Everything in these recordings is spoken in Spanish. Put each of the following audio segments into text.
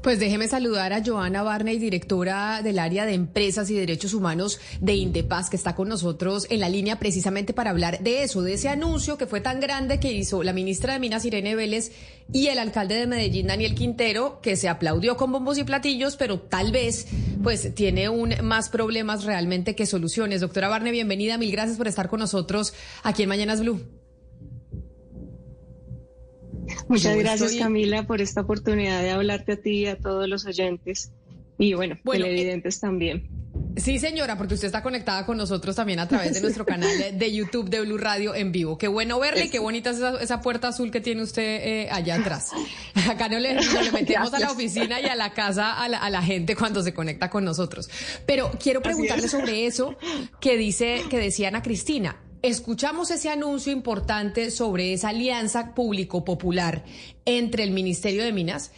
Pues déjeme saludar a Joana Barney, directora del área de empresas y derechos humanos de Indepaz, que está con nosotros en la línea precisamente para hablar de eso, de ese anuncio que fue tan grande que hizo la ministra de Minas, Irene Vélez, y el alcalde de Medellín, Daniel Quintero, que se aplaudió con bombos y platillos, pero tal vez pues tiene un más problemas realmente que soluciones. Doctora Barney, bienvenida, mil gracias por estar con nosotros aquí en Mañanas Blue. Muchas gracias Camila por esta oportunidad de hablarte a ti y a todos los oyentes y bueno, bueno televidentes también. Sí, señora, porque usted está conectada con nosotros también a través de nuestro canal de, YouTube de Blue Radio en vivo. Qué bueno verle, qué bonita es esa, puerta azul que tiene usted eh, allá atrás. Acá no le, metemos a la oficina y a la casa a la, gente cuando se conecta con nosotros. Pero quiero preguntarle sobre eso que dice, que decía Ana Cristina escuchamos ese anuncio importante sobre esa alianza público-popular entre el Ministerio de Minas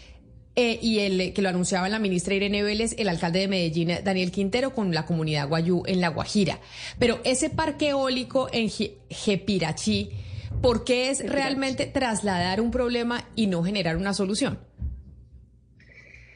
eh, y el que lo anunciaba la ministra Irene Vélez, el alcalde de Medellín, Daniel Quintero, con la comunidad Guayú en La Guajira. Pero ese parque eólico en Jepirachí, ¿por qué es realmente trasladar un problema y no generar una solución?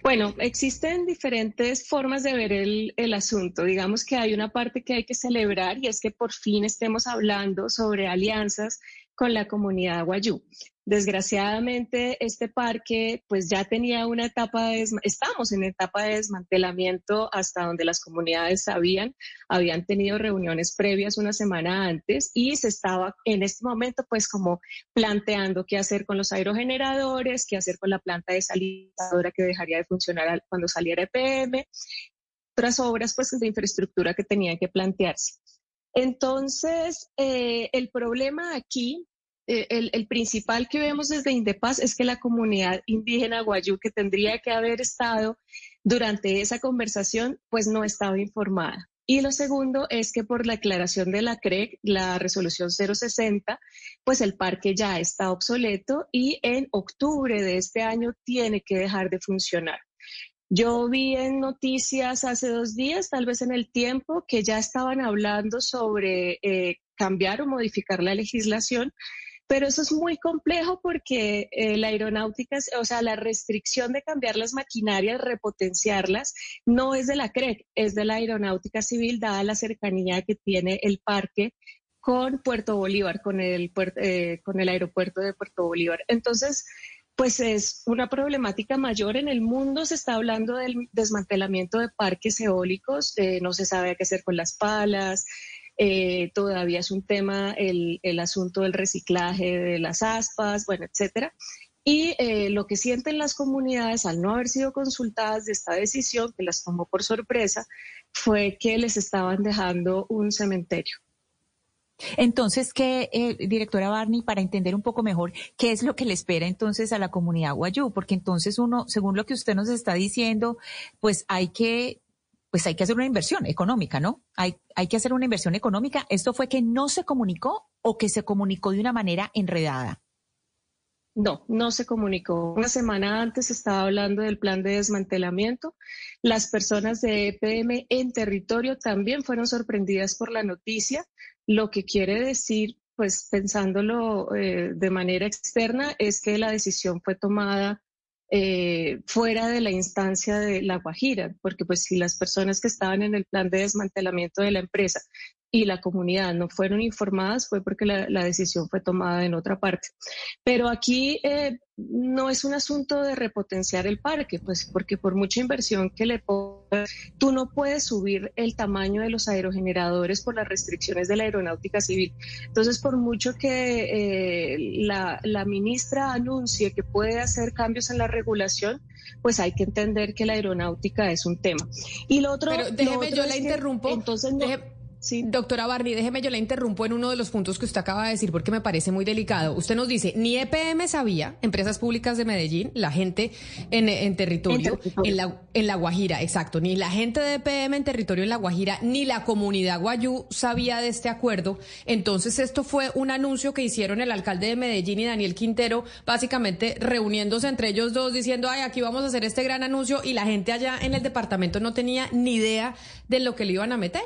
Bueno, existen diferentes formas de ver el, asunto. Digamos que hay una parte que hay que celebrar y es que por fin estemos hablando sobre alianzas con la comunidad guayú. Desgraciadamente, este parque pues ya tenía una etapa de, estamos en etapa de desmantelamiento hasta donde las comunidades sabían, habían tenido reuniones previas una semana antes y se estaba en este momento pues como planteando qué hacer con los aerogeneradores, qué hacer con la planta desalinizadora que dejaría de funcionar cuando saliera EPM, otras obras pues de infraestructura que tenían que plantearse. Entonces, eh, el problema aquí eh, el, principal que vemos desde Indepaz es que la comunidad indígena guayú que tendría que haber estado durante esa conversación, pues no estaba informada. Y lo segundo es que por la aclaración de la CREC, la resolución 060, pues el parque ya está obsoleto y en octubre de este año tiene que dejar de funcionar. Yo vi en noticias hace dos días, tal vez en el tiempo, que ya estaban hablando sobre eh, cambiar o modificar la legislación pero eso es muy complejo porque eh, la aeronáutica, o sea, la restricción de cambiar las maquinarias, repotenciarlas, no es de la CREC, es de la aeronáutica civil, dada la cercanía que tiene el parque con Puerto Bolívar, con el, eh, con el aeropuerto de Puerto Bolívar. Entonces, pues es una problemática mayor en el mundo. Se está hablando del desmantelamiento de parques eólicos, eh, no se sabe qué hacer con las palas, eh, todavía es un tema el, asunto del reciclaje de las aspas, bueno, etcétera. Y eh, lo que sienten las comunidades al no haber sido consultadas de esta decisión, que las tomó por sorpresa, fue que les estaban dejando un cementerio. Entonces, ¿qué, eh, directora Barney, para entender un poco mejor, qué es lo que le espera entonces a la comunidad Guayú? Porque entonces uno, según lo que usted nos está diciendo, pues hay que pues hay que hacer una inversión económica, ¿no? Hay, hay que hacer una inversión económica. ¿Esto fue que no se comunicó o que se comunicó de una manera enredada? No, no se comunicó. Una semana antes estaba hablando del plan de desmantelamiento. Las personas de EPM en territorio también fueron sorprendidas por la noticia, lo que quiere decir, pues pensándolo eh, de manera externa, es que la decisión fue tomada eh, fuera de la instancia de La Guajira, porque pues si las personas que estaban en el plan de desmantelamiento de la empresa y la comunidad no fueron informadas fue porque la, decisión fue tomada en otra parte. Pero aquí eh, no es un asunto de repotenciar el parque, pues porque por mucha inversión que le pongas, tú no puedes subir el tamaño de los aerogeneradores por las restricciones de la aeronáutica civil. Entonces, por mucho que eh, la, la ministra anuncie que puede hacer cambios en la regulación, pues hay que entender que la aeronáutica es un tema. Y lo otro... Pero déjeme, yo la interrumpo. entonces, Sí. Doctora Barney, déjeme yo la interrumpo en uno de los puntos que usted acaba de decir porque me parece muy delicado. Usted nos dice, ni EPM sabía, Empresas Públicas de Medellín, la gente en, territorio, en, la, en La Guajira, exacto, ni la gente de EPM en territorio en La Guajira, ni la comunidad guayú sabía de este acuerdo. Entonces esto fue un anuncio que hicieron el alcalde de Medellín y Daniel Quintero, básicamente reuniéndose entre ellos dos diciendo, ay, aquí vamos a hacer este gran anuncio y la gente allá en el departamento no tenía ni idea de lo que le iban a meter.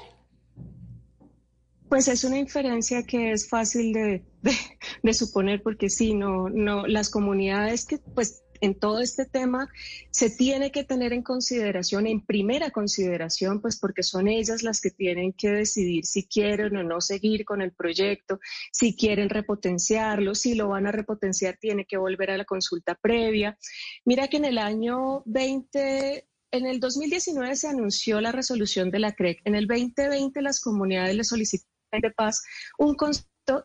Pues es una inferencia que es fácil de, suponer porque sí, no, no, las comunidades que pues en todo este tema se tiene que tener en consideración, en primera consideración, pues porque son ellas las que tienen que decidir si quieren o no seguir con el proyecto, si quieren repotenciarlo, si lo van a repotenciar, tiene que volver a la consulta previa. Mira que en el año 20, en el 2019 se anunció la resolución de la CREC. En el 2020 las comunidades le solicitaron de paz un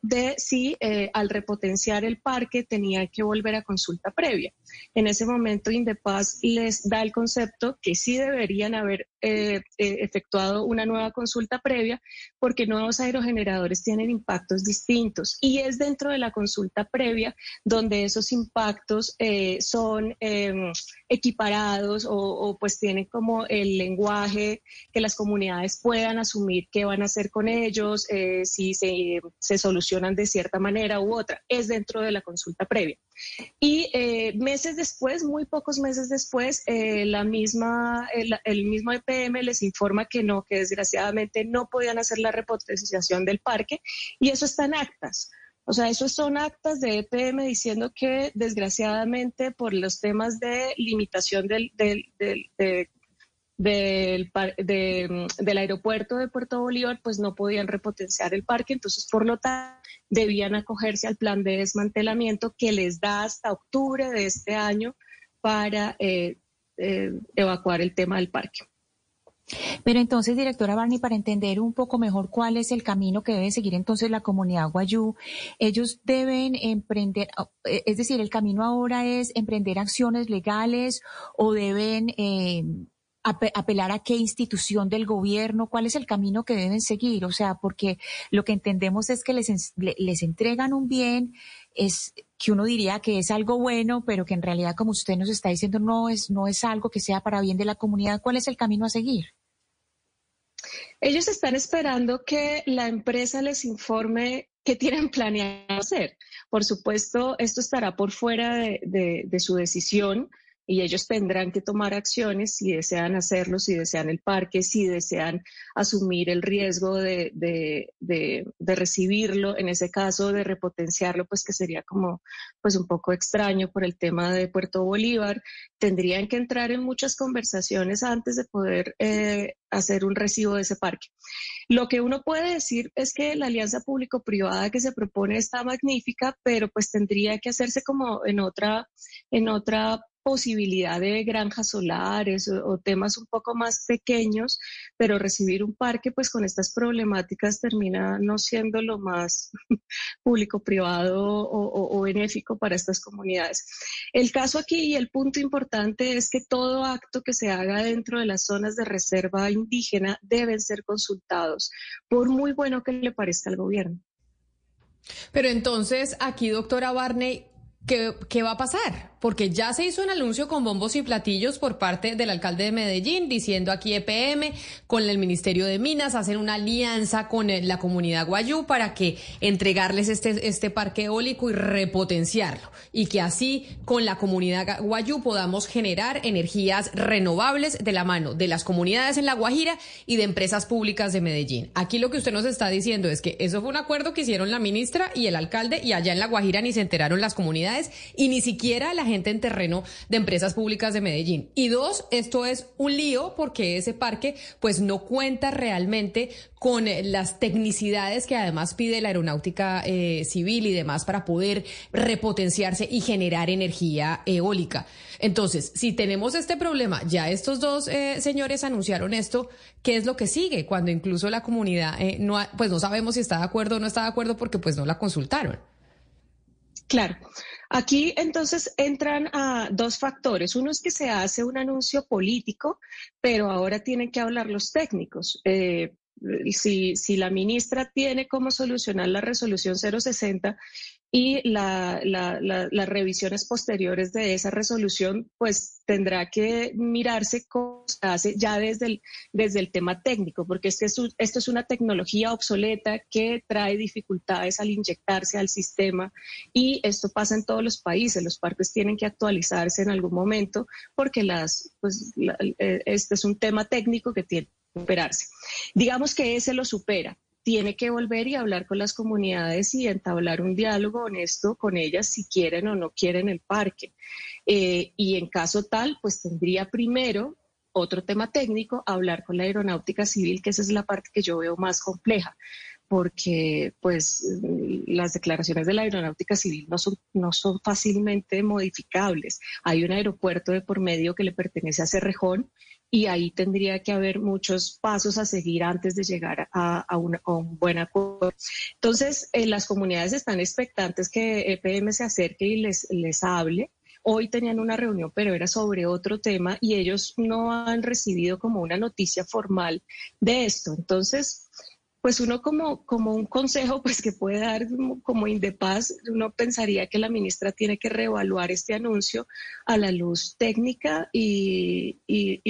de si eh, al repotenciar el parque tenía que volver a consulta previa. En ese momento Indepaz les da el concepto que sí deberían haber eh, eh, efectuado una nueva consulta previa porque nuevos aerogeneradores tienen impactos distintos y es dentro de la consulta previa donde esos impactos son em, equiparados o, pues tienen como el lenguaje que las comunidades puedan asumir qué van a hacer con ellos, si se, se, solucionan de cierta manera u otra, es dentro de la consulta previa. Y meses después, muy pocos meses después, la misma, el, el mismo EPM les informa que no, que desgraciadamente no podían hacer la repotenciación del parque y eso está en actas. O sea, esos son actas de EPM diciendo que desgraciadamente por los temas de limitación del, del, del, aeropuerto de Puerto Bolívar, pues no podían repotenciar el parque, entonces por lo tanto debían acogerse al plan de desmantelamiento que les da hasta octubre de este año para eh, eh, evacuar el tema del parque. Pero entonces, directora Barney, para entender un poco mejor cuál es el camino que debe seguir entonces la comunidad Guayú, ellos deben emprender, eh, es decir, el camino ahora es emprender acciones legales o deben eh, apelar a qué institución del gobierno, cuál es el camino que deben seguir, o sea, porque lo que entendemos es que les, les entregan un bien, es que uno diría que es algo bueno, pero que en realidad, como usted nos está diciendo, no es, no es algo que sea para bien de la comunidad. ¿Cuál es el camino a seguir? Ellos están esperando que la empresa les informe qué tienen planeado hacer. Por supuesto, esto estará por fuera de, de su decisión y ellos tendrán que tomar acciones si desean hacerlo, si desean el parque, si desean asumir el riesgo de, de, de, recibirlo, en ese caso de repotenciarlo, pues que sería como pues un poco extraño por el tema de Puerto Bolívar. Tendrían que entrar en muchas conversaciones antes de poder eh, hacer un recibo de ese parque. Lo que uno puede decir es que la alianza público-privada que se propone está magnífica, pero pues tendría que hacerse como en otra, en otra posibilidad de granjas solares o, temas un poco más pequeños, pero recibir un parque pues con estas problemáticas termina no siendo lo más público-privado o, benéfico para estas comunidades. El caso aquí y el punto importante es que todo acto que se haga dentro de las zonas de reserva indígena deben ser consultados, por muy bueno que le parezca al gobierno. Pero entonces, aquí, doctora Barney, ¿qué, va a pasar? porque ya se hizo un anuncio con bombos y platillos por parte del alcalde de Medellín diciendo aquí EPM con el Ministerio de Minas hacen una alianza con la comunidad guayú para que entregarles este, este parque eólico y repotenciarlo y que así con la comunidad guayú podamos generar energías renovables de la mano de las comunidades en La Guajira y de empresas públicas de Medellín. Aquí lo que usted nos está diciendo es que eso fue un acuerdo que hicieron la ministra y el alcalde y allá en La Guajira ni se enteraron las comunidades y ni siquiera la gente en terreno de empresas públicas de Medellín. Y dos, esto es un lío porque ese parque pues no cuenta realmente con eh, las tecnicidades que además pide la aeronáutica eh, civil y demás para poder repotenciarse y generar energía eólica. Entonces, si tenemos este problema, ya estos dos eh, señores anunciaron esto, ¿qué es lo que sigue? Cuando incluso la comunidad no, pues no sabemos si está de acuerdo o no está de acuerdo porque pues no la consultaron. Claro. Aquí entonces entran a dos factores. Uno es que se hace un anuncio político, pero ahora tienen que hablar los técnicos. Eh, si, si, la ministra tiene cómo solucionar la resolución 060 y la, las revisiones posteriores de esa resolución, pues tendrá que mirarse cómo se hace ya desde el, desde el tema técnico, porque es esto es una tecnología obsoleta que trae dificultades al inyectarse al sistema y esto pasa en todos los países. Los parques tienen que actualizarse en algún momento porque las, pues, eh, este es un tema técnico que tiene que superarse. Digamos que ese lo supera tiene que volver y hablar con las comunidades y entablar un diálogo honesto con ellas si quieren o no quieren el parque. Eh, y en caso tal, pues tendría primero otro tema técnico, hablar con la aeronáutica civil, que esa es la parte que yo veo más compleja, porque pues las declaraciones de la aeronáutica civil no son, no son fácilmente modificables. Hay un aeropuerto de por medio que le pertenece a Cerrejón y ahí tendría que haber muchos pasos a seguir antes de llegar a, un buen acuerdo. Entonces, eh, las comunidades están expectantes que EPM se acerque y les, les hable. Hoy tenían una reunión, pero era sobre otro tema y ellos no han recibido como una noticia formal de esto. Entonces, pues uno como, como un consejo pues que puede dar como, Indepaz, uno pensaría que la ministra tiene que reevaluar este anuncio a la luz técnica y,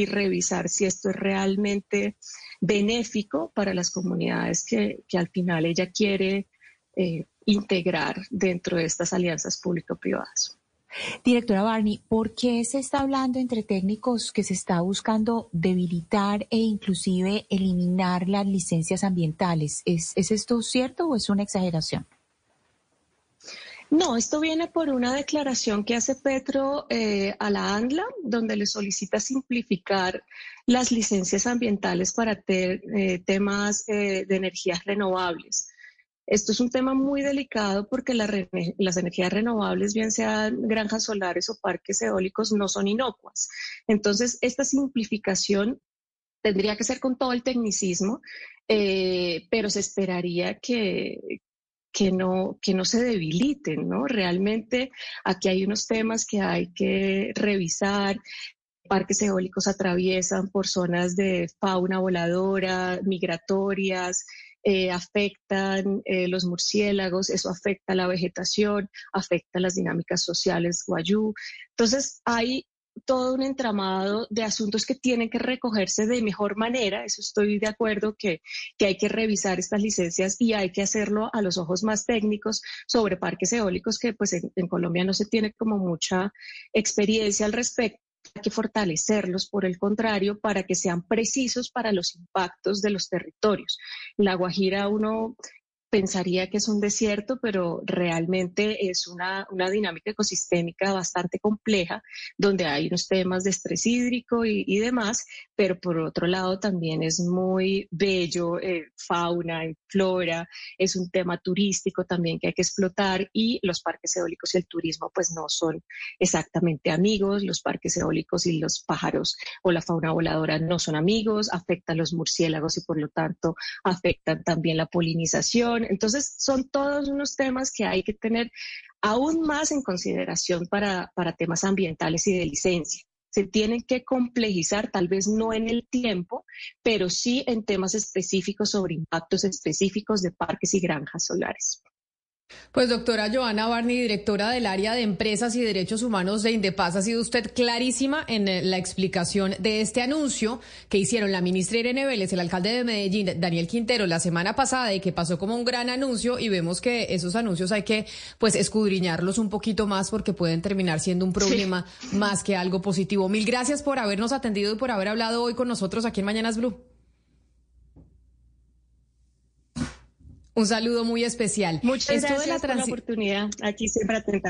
revisar si esto es realmente benéfico para las comunidades que, al final ella quiere eh, integrar dentro de estas alianzas público-privadas. Directora Barney, ¿por qué se está hablando entre técnicos que se está buscando debilitar e inclusive eliminar las licencias ambientales? ¿Es, esto cierto o es una exageración? No, esto viene por una declaración que hace Petro eh, a la ANLA, donde le solicita simplificar las licencias ambientales para eh, temas eh, de energías renovables. Esto es un tema muy delicado porque las energías renovables, bien sean granjas solares o parques eólicos, no son inocuas. Entonces, esta simplificación tendría que ser con todo el tecnicismo, eh, pero se esperaría que, que no, que no se debiliten, ¿no? Realmente aquí hay unos temas que hay que revisar. Parques eólicos atraviesan por zonas de fauna voladora, migratorias, eh, afectan eh, los murciélagos, eso afecta la vegetación, afecta las dinámicas sociales guayú. Entonces hay todo un entramado de asuntos que tienen que recogerse de mejor manera, eso estoy de acuerdo que, que hay que revisar estas licencias y hay que hacerlo a los ojos más técnicos sobre parques eólicos que pues en Colombia no se tiene como mucha experiencia al respecto que fortalecerlos, por el contrario, para que sean precisos para los impactos de los territorios. La Guajira uno pensaría que es un desierto, pero realmente es una, dinámica ecosistémica bastante compleja, donde hay unos temas de estrés hídrico y, demás, pero por otro lado también es muy bello, eh, fauna, flora, es un tema turístico también que hay que explotar y los parques eólicos y el turismo pues no son exactamente amigos, los parques eólicos y los pájaros o la fauna voladora no son amigos, afectan los murciélagos y por lo tanto afectan también la polinización entonces, son todos unos temas que hay que tener aún más en consideración para, para temas ambientales y de licencia. Se tienen que complejizar, tal vez no en el tiempo, pero sí en temas específicos sobre impactos específicos de parques y granjas solares. Pues doctora Joana Barney, directora del área de empresas y derechos humanos de Indepaz, ha sido usted clarísima en eh, la explicación de este anuncio que hicieron la ministra Irene Vélez, el alcalde de Medellín, Daniel Quintero, la semana pasada y que pasó como un gran anuncio y vemos que esos anuncios hay que pues escudriñarlos un poquito más porque pueden terminar siendo un problema más que algo positivo. Mil gracias por habernos atendido y por haber hablado hoy con nosotros aquí en Mañanas Blue. Un saludo muy especial. Muchas gracias por la oportunidad. Aquí siempre atenta.